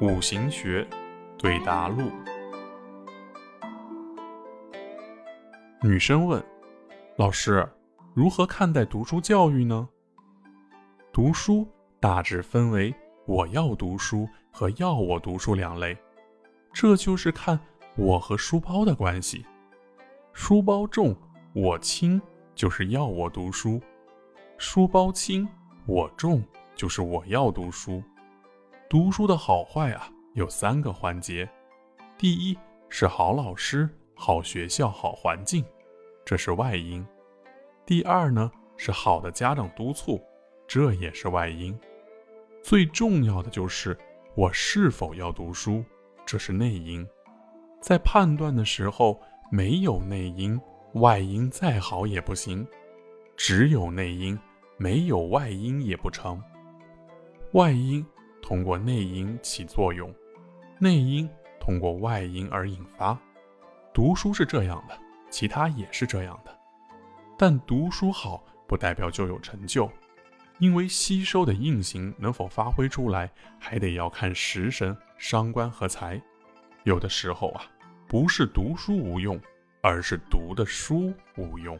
五行学对答录。女生问：“老师，如何看待读书教育呢？”读书大致分为“我要读书”和“要我读书”两类，这就是看我和书包的关系。书包重，我轻，就是要我读书；书包轻，我重。就是我要读书，读书的好坏啊，有三个环节。第一是好老师、好学校、好环境，这是外因；第二呢是好的家长督促，这也是外因；最重要的就是我是否要读书，这是内因。在判断的时候，没有内因，外因再好也不行；只有内因，没有外因也不成。外因通过内因起作用，内因通过外因而引发。读书是这样的，其他也是这样的。但读书好不代表就有成就，因为吸收的印行能否发挥出来，还得要看食神、伤官和财。有的时候啊，不是读书无用，而是读的书无用。